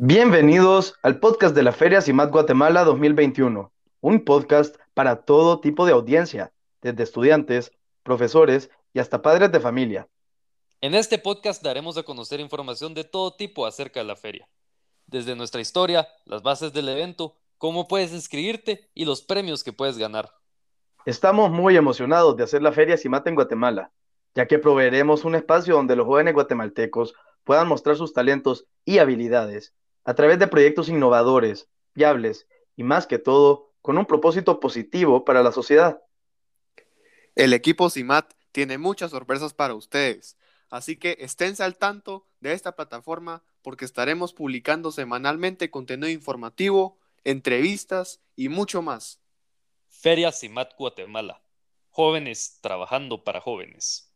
Bienvenidos al podcast de la Feria CIMAT Guatemala 2021, un podcast para todo tipo de audiencia, desde estudiantes, profesores y hasta padres de familia. En este podcast daremos a conocer información de todo tipo acerca de la feria, desde nuestra historia, las bases del evento, cómo puedes inscribirte y los premios que puedes ganar. Estamos muy emocionados de hacer la Feria CIMAT en Guatemala, ya que proveeremos un espacio donde los jóvenes guatemaltecos puedan mostrar sus talentos y habilidades a través de proyectos innovadores, viables y más que todo con un propósito positivo para la sociedad. El equipo CIMAT tiene muchas sorpresas para ustedes, así que esténse al tanto de esta plataforma porque estaremos publicando semanalmente contenido informativo, entrevistas y mucho más. Feria CIMAT Guatemala. Jóvenes trabajando para jóvenes.